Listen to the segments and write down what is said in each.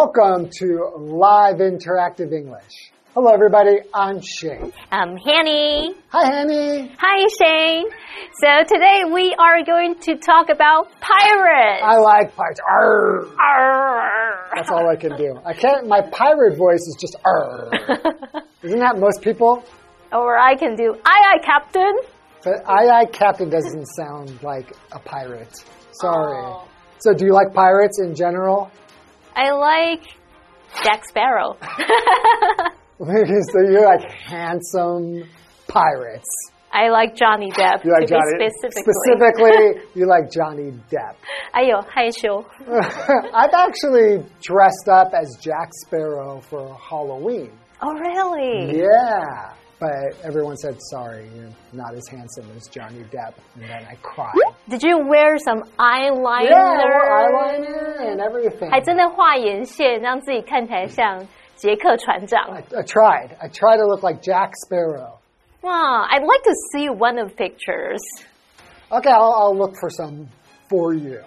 Welcome to Live Interactive English. Hello, everybody. I'm Shane. I'm Hanny. Hi, Hanny. Hi, Shane. So today we are going to talk about pirates. I like pirates. Arr. Arr. That's all I can do. I can't. My pirate voice is just arr. Isn't that most people? or I can do aye aye, Captain. But I, I Captain doesn't sound like a pirate. Sorry. Oh. So, do you like pirates in general? I like Jack Sparrow. so you're like handsome pirates. I like Johnny Depp. You like Johnny specifically. Specifically, you like Johnny Depp. Ayo, haisho. I've actually dressed up as Jack Sparrow for Halloween. Oh, really? Yeah. But everyone said, sorry, you're not as handsome as Johnny Depp. And then I cried. Did you wear some eyeliner? Yeah, I wore eyeliner and everything. 还真的画眼线，让自己看起来像杰克船长。 I, I tried. I tried to look like Jack Sparrow. Wow, I'd like to see one of pictures. Okay, I'll, I'll look for some for you.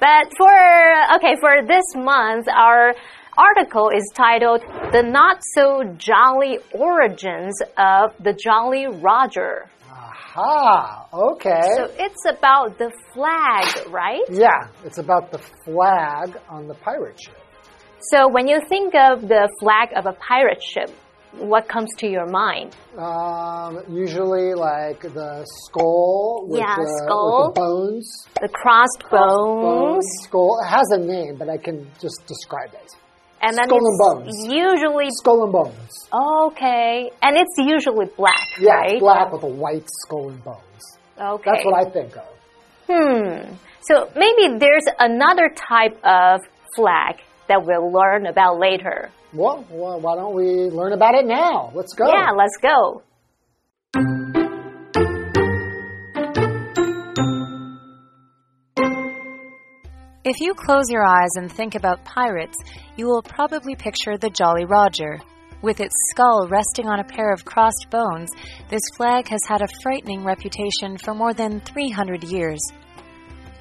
But for okay, for this month, our article is titled "The Not So Jolly Origins of the Jolly Roger." Aha, okay. So it's about the flag, right? yeah, it's about the flag on the pirate ship. So when you think of the flag of a pirate ship, what comes to your mind? Um, usually like the skull with, Yeah, the, skull. with the bones. The crossed bones, skull. It has a name, but I can just describe it. And then skull and bones. usually Skull and bones. okay, and it's usually black, Yeah, right? it's black with a white skull and bones. Okay. That's what I think of. Hmm. So maybe there's another type of flag that we'll learn about later. Well, well, why don't we learn about it now? Let's go. Yeah, let's go. If you close your eyes and think about pirates, you will probably picture the Jolly Roger. With its skull resting on a pair of crossed bones, this flag has had a frightening reputation for more than 300 years.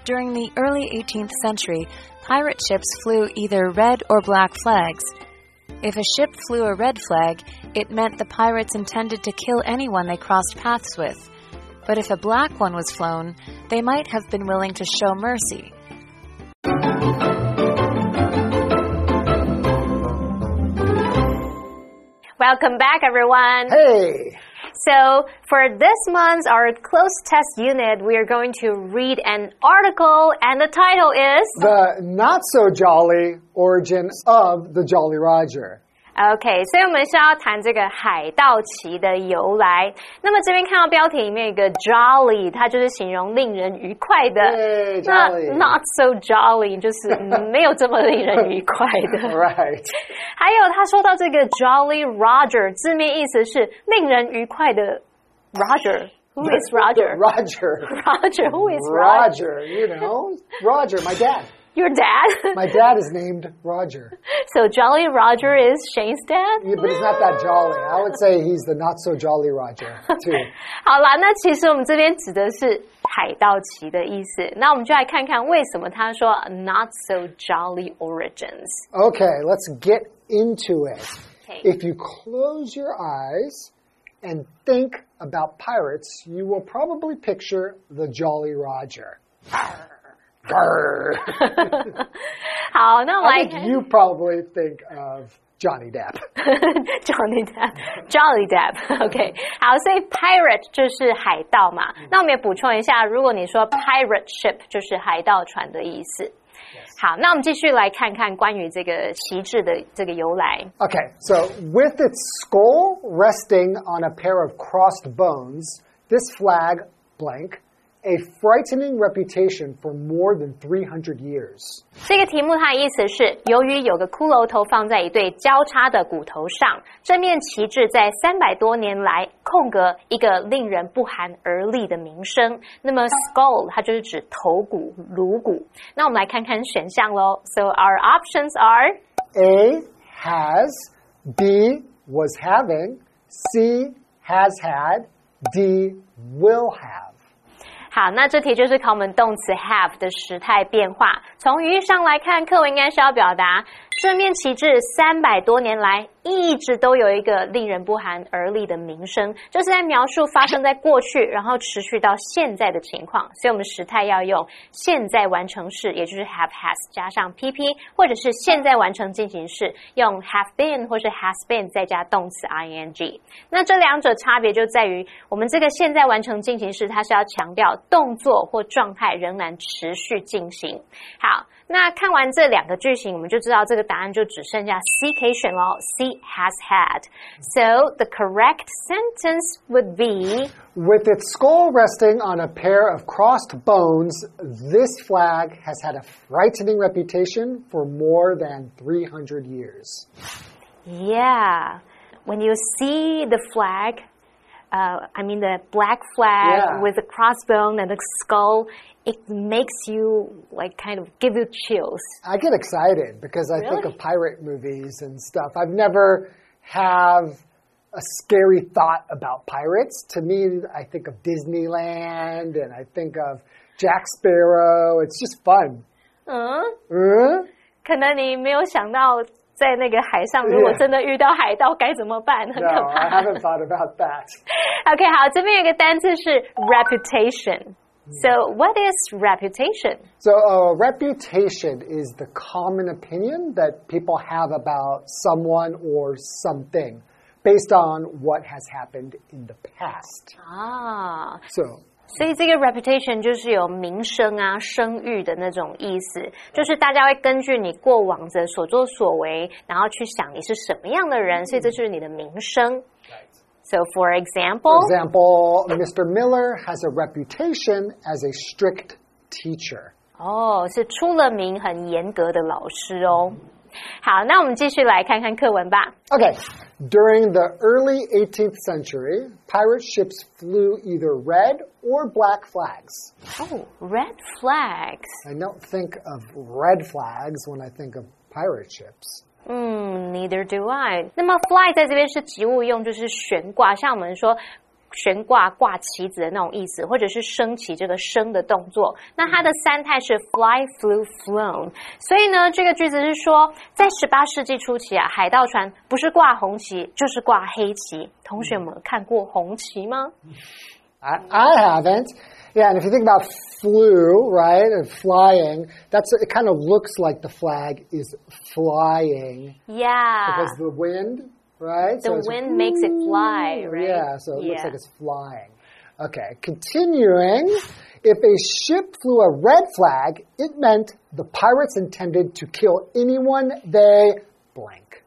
During the early 18th century, pirate ships flew either red or black flags. If a ship flew a red flag, it meant the pirates intended to kill anyone they crossed paths with. But if a black one was flown, they might have been willing to show mercy. Welcome back, everyone. Hey, So, for this month's our close test unit, we are going to read an article, and the title is the not so jolly origin of the Jolly Roger. OK，所以我们是要谈这个海盗旗的由来。那么这边看到标题里面有一个 jolly，它就是形容令人愉快的。对那 not so jolly 就是嗯没有这么令人愉快的。Right. 还有他说到这个 Jolly Roger，字面意思是令人愉快的 Roger。Who is Roger? Roger. Roger. Who is Roger? Roger, you know. Roger, my dad. Your dad. My dad is named Roger. so Jolly Roger is Shane's dad. Yeah, but he's not that jolly. I would say he's the not so jolly Roger, too. 好啦，那其实我们这边指的是海盗旗的意思。那我们就来看看为什么他说 not so jolly origins。 Okay, let's get into it. Okay. If you close your eyes and think about pirates, you will probably picture the Jolly Roger. Grr. 好，那我们 I 来 think 看 you probably think of Johnny Depp. Johnny Depp，Jolly Depp，OK，、好，所以 pirate 就是海盗嘛。那我们也补充一下，如果你说 pirate ship 就是海盗船的意思。好，那我们继续来看看关于这个旗帜的这个由来。 Okay, so with its skull resting on a pair of crossed bones, this flag, blank, a frightening reputation for more than 300 years. 这个题目它的意思是，由于有个骷髅头放在一对交叉的骨头上，这面旗帜在三百多年来空格一个令人不寒而栗的名声。那么 skull 它就是指头骨、颅骨。那我们来看看选项喽。So our options are A has, B was having, C has had, D will have. 好，那这题就是考我们动词 have 的时态变化。从语义上来看，课文应该是要表达这面旗帜三百多年来一直都有一个令人不寒而栗的名声，就是在描述发生在过去，然后持续到现在的情况。所以，我们时态要用现在完成式，也就是 have has 加上 pp，或者是现在完成进行式用 have been 或是 has been 再加动词 ing。那这两者差别就在于，我们这个现在完成进行式，它是要强调动作或状态仍然持续进行。好。那看完这两个句型，我们就知道这个答案就只剩下 C 可以选喽。C has had. So the correct sentence would be With its skull resting on a pair of crossed bones, this flag has had a frightening reputation for more than 300 years. Yeah. When you see the flag, uh, I mean the black flag Yeah. with the crossbone and the skull, it makes you like kind of give you chills. I get excited because I think Really? of pirate movies and stuff. I've never have a scary thought about pirates. To me, I think of Disneyland and I think of Jack Sparrow. It's just fun. 嗯，嗯可能你没有想到， 在那个海上，如果 Yeah. 真的遇到海盗该怎么办？很 No, 可 I 怕。 haven't thought about that. OK，好，这边有个单词是 reputation。So what is reputation? So, a reputation is the common opinion that people have about someone or something based on what has happened in the past. 啊， So, 所以这个 reputation 就是有名声啊、声誉的那种意思，就是大家会根据你过往的所作所为，然后去想你是什么样的人，所以这就是你的名声。So for example, for example, Mr. Miller has a reputation as a strict teacher. 哦，是出了名很严格的老师哦。好，那我们继续来看看课文吧。 Okay, during the early 18th century, pirate ships flew either red or black flags. 哦，red flags。 I don't think of red flags when I think of pirate ships. 嗯，Neither do I。那么 fly 在这边是及物用，就是悬挂，像我们说 悬挂挂旗子的那种意思，或者是升起这个升的动作。那它的三态是 fly, flew, flown。所以呢，这个句子是说，在十八世纪初期啊，海盗船不是挂红旗就是挂黑旗。同学们看过红旗吗？I, I haven't. Yeah, and if you think about flew, right, and flying, that's it. Kind of looks like the flag is flying Yeah. because the wind, right? The it's wind makes it fly, whoo, right? Yeah, so it looks Yeah. like it's flying. Okay, continuing. If a ship flew a red flag, it meant the pirates intended to kill anyone they blank.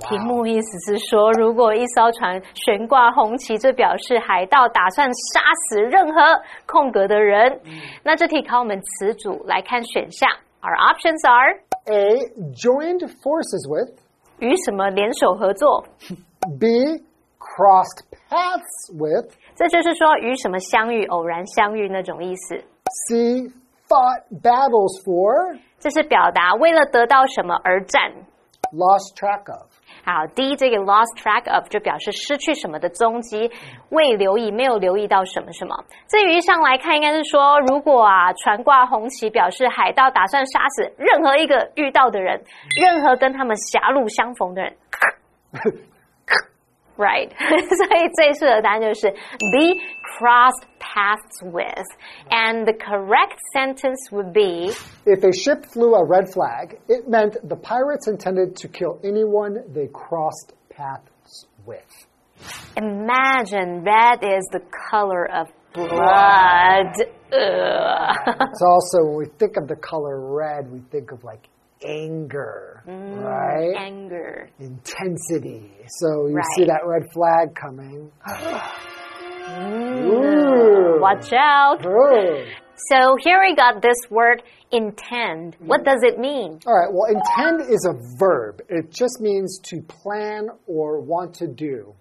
题目意思是说，如果一艘船悬挂红旗，这表示海盗打算杀死任何空格的人。那这题考我们词组来看选项，Our options are A. Joined forces with. 与什么联手合作？ B. Crossed paths with. 这就是说与什么相遇、偶然相遇那种意思。 C. Fought battles for. 这是表达为了得到什么而战。 Lost track of. 好，，D 这个 lost track of 就表示失去什么的踪迹，未留意，没有留意到什么什么。至于上来看，应该是说，如果啊船挂红旗，表示海盗打算杀死任何一个遇到的人，任何跟他们狭路相逢的人。Right，所以最适合的答案就是 be crossed paths with, and the correct sentence would be If a ship flew a red flag, it meant the pirates intended to kill anyone they crossed paths with. Imagine red is the color of blood. Ugh. It's also when we think of the color red, we think of like anger, mm, right? Anger. Intensity. So you Right. see that red flag coming. Mm, watch out. Oh. So here we got this word intend. What mm. does it mean? All right, well, intend is a verb. It just means to plan or want to do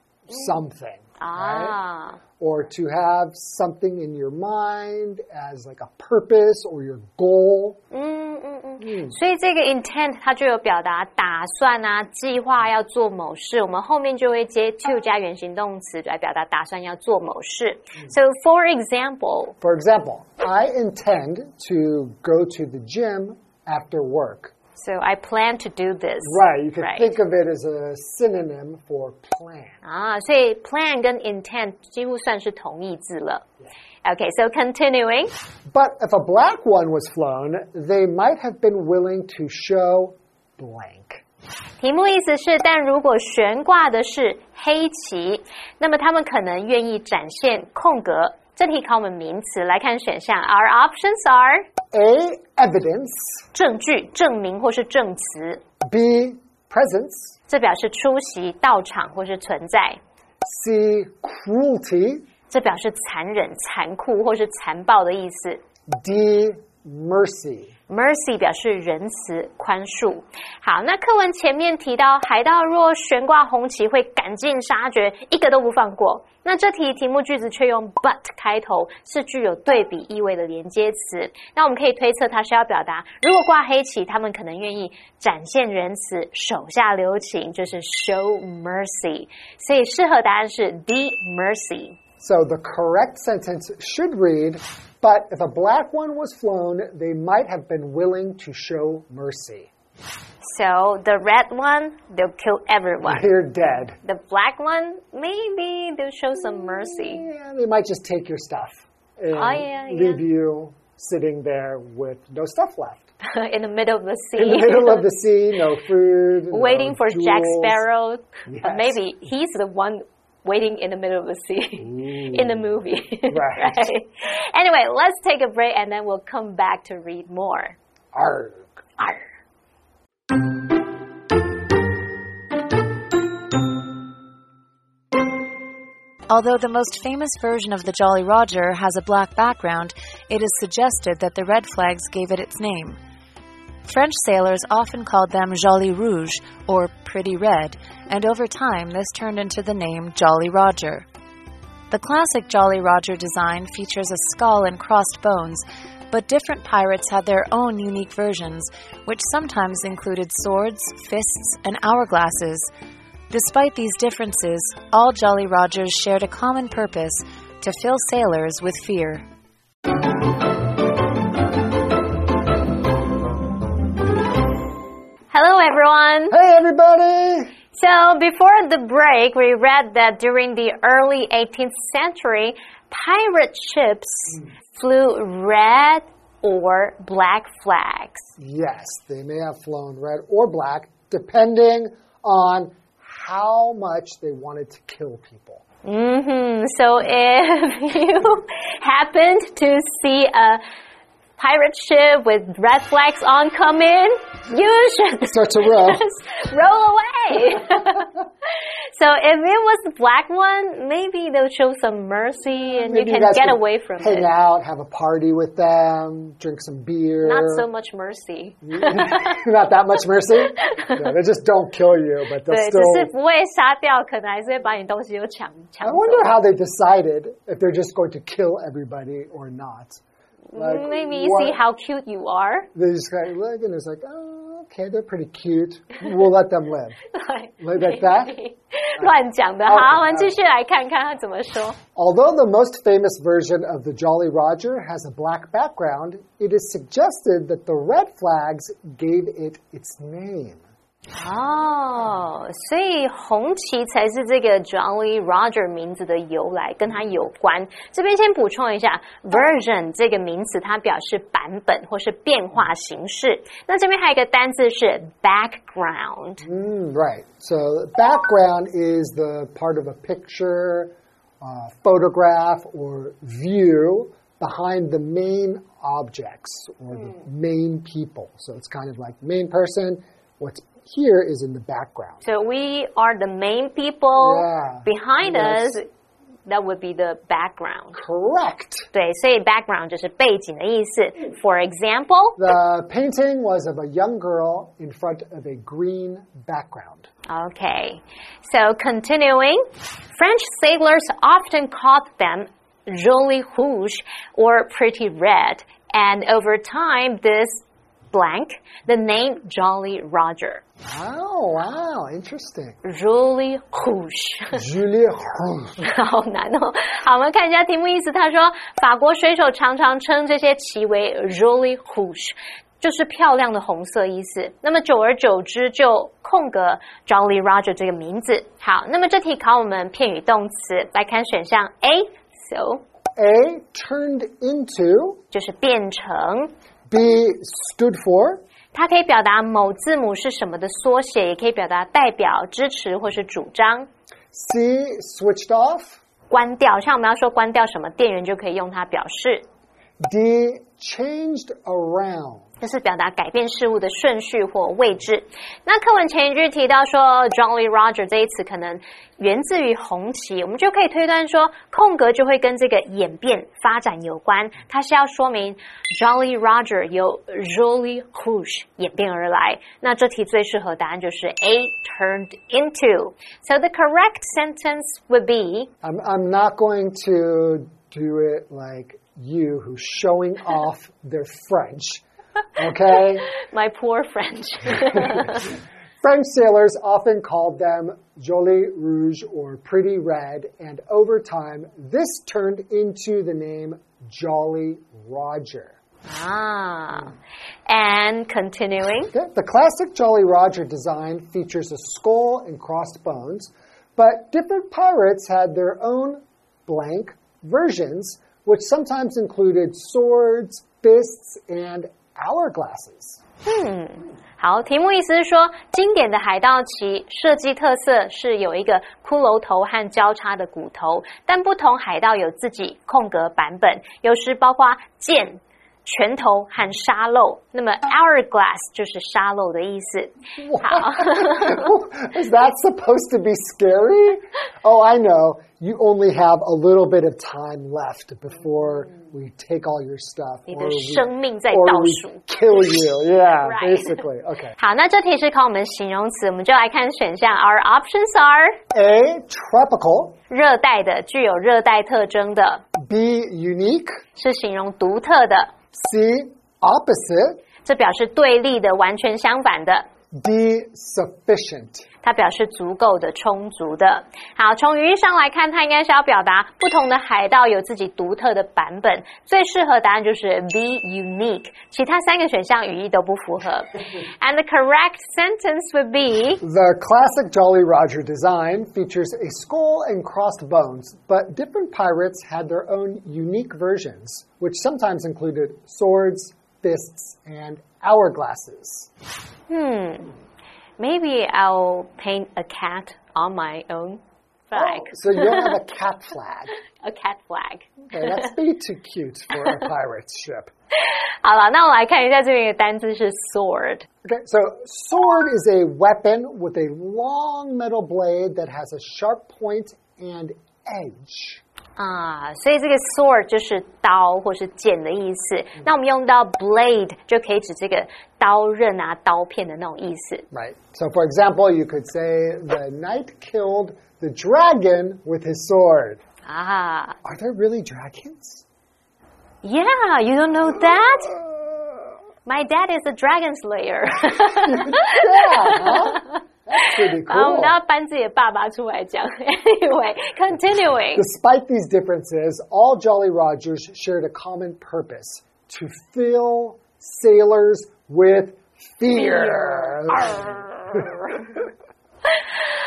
something. Ah or to have something in your mind as like a purpose or your goal. 嗯嗯嗯，所以这个 intent 它就有表达打算啊、计划要做某事，我们后面就会接 to 加原形动词来表达打算要做某事。So for example, For example, I intend to go to the gym after work. so I plan to do this. Right, you can Right. think of it as a synonym for plan. 啊，所以 plan 跟 intent 几乎算是同义字了。Okay, so continuing. But if a black one was flown, they might have been willing to show blank. 题目意思是，但如果悬挂的是黑旗，那么他们可能愿意展现空格。这题考我们名词，来看选项。Our options are A. Evidence. 证据、证明或是证词，B. Presence. 这表示出席、到场或是存在。C. Cruelty. 这表示残忍、残酷或是残暴的意思。D. Mercy. Mercy 表示仁慈、宽恕。好，那课文前面提到，海盗若悬挂红旗，会赶尽杀绝，一个都不放过。那这题题目句子却用 but 开头，是具有对比意味的连接词。那我们可以推测，它是要表达，如果挂黑旗，他们可能愿意展现仁慈、手下留情，就是 show mercy。所以适合答案是 D mercy。So the correct sentence should read, but if a black one was flown, they might have been willing to show mercy. So the red one, they'll kill everyone. They're dead. The black one, maybe they'll show some mercy. Yeah, they might just take your stuff and Oh, yeah, leave you sitting there with no stuff left. in the middle of the sea. In the middle of the sea, no food, no waiting for Jack. Sparrow. Yes. But maybe he's the one waiting in the middle of the sea in the movie. Right. Anyway, let's take a break and then we'll come back to read more. Arg. Arr. Although the most famous version of the Jolly Roger has a black background, it is suggested that the red flags gave it its name. French sailors often called them Jolly Rouge or Pretty Red, and over time this turned into the name Jolly Roger. The classic Jolly Roger design features a skull and crossed bones, but different pirates had their own unique versions, which sometimes included swords, fists, and hourglasses. Despite these differences, all Jolly Rogers shared a common purpose to fill sailors with fear. Hello, everyone. Hey, everybody! So, before the break, we read that during the early 18th century, pirate ships flew red or black flags. Yes, they may have flown red or black, depending on how much they wanted to kill people. Mm -hmm. So, if you happened to see a pirate ship with red flags on come in, you should Start to row. just roll away. so if it was the black one, maybe they'll show some mercy and Maybe you can guys get could away from hang it. out, have a party with them, drink some beer. Not so much mercy. Not that much mercy. Yeah, they just don't kill you, but they'll 对，只 still. 是不会杀掉，可能还是会把你东西都抢抢 I 走。 wonder how they decided if they're just going to kill everybody or not. Like, Maybe you what- see how cute you are. They just kind of look and it's like, oh, okay, they're pretty cute. We'll let them live. Like that? 乱讲的。 Okay, 好，我们继续来看看他怎么说。 Although the most famous version of the Jolly Roger has a black background, it is suggested that the red flags gave it its name. 哦，所以红旗才是这个 Jolly Roger 名字的由来，跟它有关。这边先补充一下，version 这个名词它表示版本或是变化形式。那这边还有一个单字是 background。 Mm, right. So background is the part of a picture, uh, photograph, or view behind the main objects or the main people. So it's kind of like main person. What's here is in the background. So we are the main people. Yeah. Behind Yes. us, That would be the background. Correct. 对，所以 background 就是背景的意思。For example, The painting was of a young girl in front of a green background. okay. So continuing, French sailors often called them joli rouge or pretty red, and over time, this blank the name Jolly Roger. Oh, wow, interesting. Jolly rouge. Julie Rouge. 好难哦。好，我们看一下题目意思。他说，法国水手常常称这些旗为 joli rouge，就是漂亮的红色意思。那么久而久之，就空格 Jolly Roger 这个名字。好，那么这题考我们片语动词，来看选项 A。So A turned into. 就是变成， B stood for. 它可以表达某字母是什么的缩写，也可以表达代表、支持或是主张。C switched off. 关掉，像我们要说关掉什么电源，就可以用它表示。They changed around. 就是表达改变事物的顺序或位置。那课文前一句提到说 “Jolly Roger” 这一词可能源自于红旗，我们就可以推断说空格就会跟这个演变发展有关。它是要说明 Jolly Roger 由 Jolly Rouge 演变而来。那这题最适合答案就是 A turned into。So the correct sentence would be I'm I'm not going to do it like you who's showing off their French. Okay? my poor French. French sailors often called them Joli Rouge or Pretty Red, and over time, this turned into the name Jolly Roger. ah, and continuing. Okay, The classic Jolly Roger design features a skull and crossed bones, but different pirates had their own blank versions, which sometimes included swords, fists, and hourglasses. 嗯好，题目意思是说，经典的海盗旗设计特色是有一个骷髅头和交叉的骨头，但不同海盗有自己空格版本，有时包括剑、拳头和沙漏。那么 hourglass 就是沙漏的意思。好，Is that supposed to be scary? Oh, I know. You only have a little bit of time left before we take all your stuff. 你的生命在倒数。kill you. Yeah, basically. Okay. 好，那这题是考我们形容词，我们就来看选项。Our options are A, tropical. 热带的，具有热带特征的，B, unique. 是形容独特的，C, opposite. 这表示对立的，完全相反的。D, sufficient. 它表示足够的、充足的。好，从语义上来看，它应该是要表达不同的海盗有自己独特的版本。最适合答案就是 be unique，其他三个选项语义都不符合。And the correct sentence would be The classic Jolly Roger design features a skull and crossed bones, but different pirates had their own unique versions, which sometimes included swords, fists, and hourglasses. hmm, maybe I'll paint a cat on my own flag. Oh, so you don't have a cat flag. A cat flag. Okay, that's way too cute for a pirate ship. 好了，那我来看一下这边的单字是 sword。 Okay, so sword is a weapon with a long metal blade that has a sharp point and edge. 啊，所以这个 sword 就是刀或是剑的意思。那我们用到 blade 就可以指这个刀刃啊、刀片的那种意思。 Right. So, for example, you could say the knight killed the dragon with his sword. 啊 Are there really dragons? ，Yeah, you don't know that? My dad is a dragon slayer. Yeah, huh? That's pretty 然后我们 cool. 都要搬自己的爸爸出来讲。Anyway, continuing. Despite these differences, all Jolly Rogers shared a common purpose to fill sailors with fear.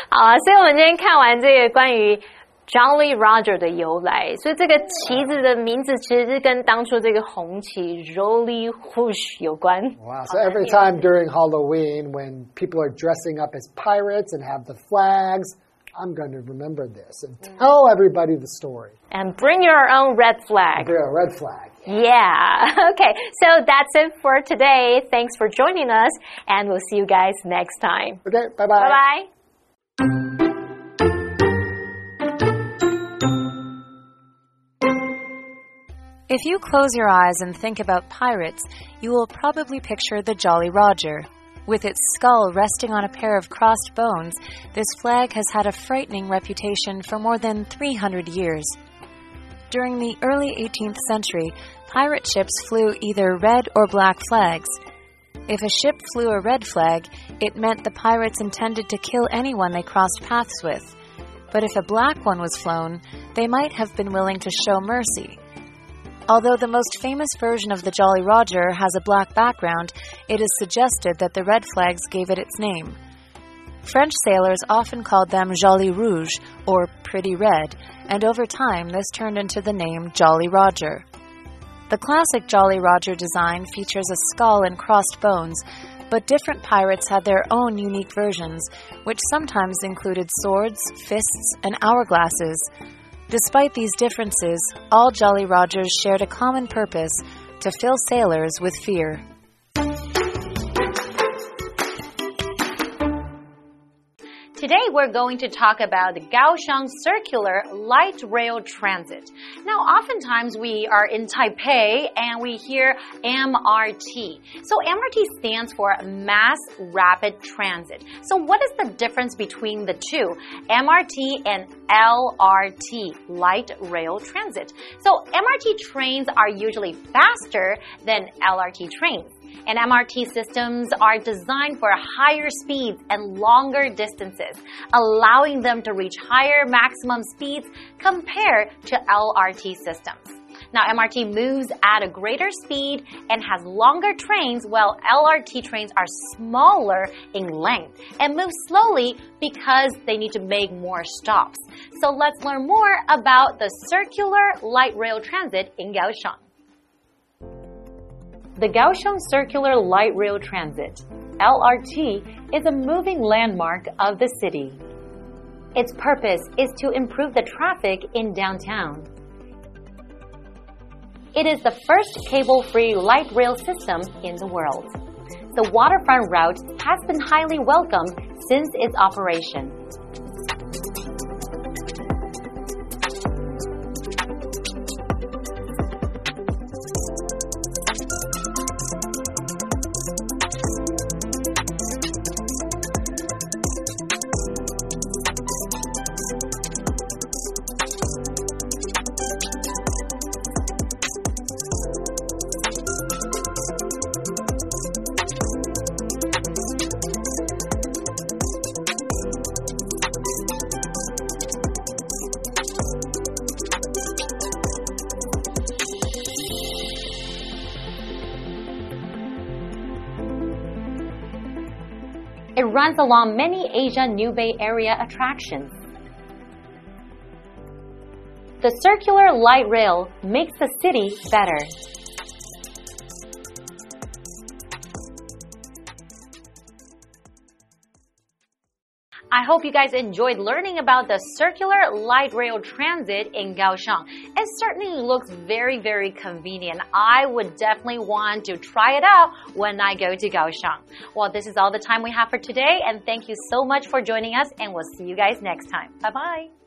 好啊，所以我们今天看完这个关于 Jolly Roger 的由来，所以这个旗子的名字其实是跟当初这个红旗 Jolly Rouge 有关。Wow! So every time during Halloween, when people are dressing up as pirates and have the flags, I'm going to remember this and mm. tell everybody the story. And bring your own red flag. Bring a red flag. Yeah. Okay. So that's it for today. Thanks for joining us, and we'll see you guys next time. Okay. Bye bye. Bye bye. If you close your eyes and think about pirates, you will probably picture the Jolly Roger. With its skull resting on a pair of crossed bones, this flag has had a frightening reputation for more than 300 years. During the early 18th century, pirate ships flew either red or black flags. If a ship flew a red flag, it meant the pirates intended to kill anyone they crossed paths with. But if a black one was flown, they might have been willing to show mercy. Although the most famous version of the Jolly Roger has a black background, it is suggested that the red flags gave it its name. French sailors often called them Jolly Rouge, or Pretty Red, and over time this turned into the name Jolly Roger. The classic Jolly Roger design features a skull and crossed bones, but different pirates had their own unique versions, which sometimes included swords, fists, and hourglasses. Despite these differences, all Jolly Rogers shared a common purpose to fill sailors with fear. Today we're going to talk about the Kaohsiung Circular Light Rail Transit. Now, oftentimes we are in Taipei and we hear MRT. So MRT stands for Mass Rapid Transit. So what is the difference between the two? MRT and LRT, Light Rail Transit. So MRT trains are usually faster than LRT trains. And MRT systems are designed for higher speeds and longer distances, allowing them to reach higher maximum speeds compared to LRT systems. Now, MRT moves at a greater speed and has longer trains, while LRT trains are smaller in length and move slowly because they need to make more stops. So let's learn more about the circular light rail transit in Kaohsiung. The Kaohsiung Circular Light Rail Transit, LRT, is a moving landmark of the city. Its purpose is to improve the traffic in downtown. It is the first cable-free light rail system in the world. The waterfront route has been highly welcomed since its operation. It runs along many Asia New Bay Area attractions. The circular light rail makes the city better. I hope you guys enjoyed learning about the circular light rail transit in Kaohsiung. It certainly looks very, very convenient. I would definitely want to try it out when I go to Kaohsiung. Well, this is all the time we have for today, and thank you so much for joining us, and we'll see you guys next time. Bye bye.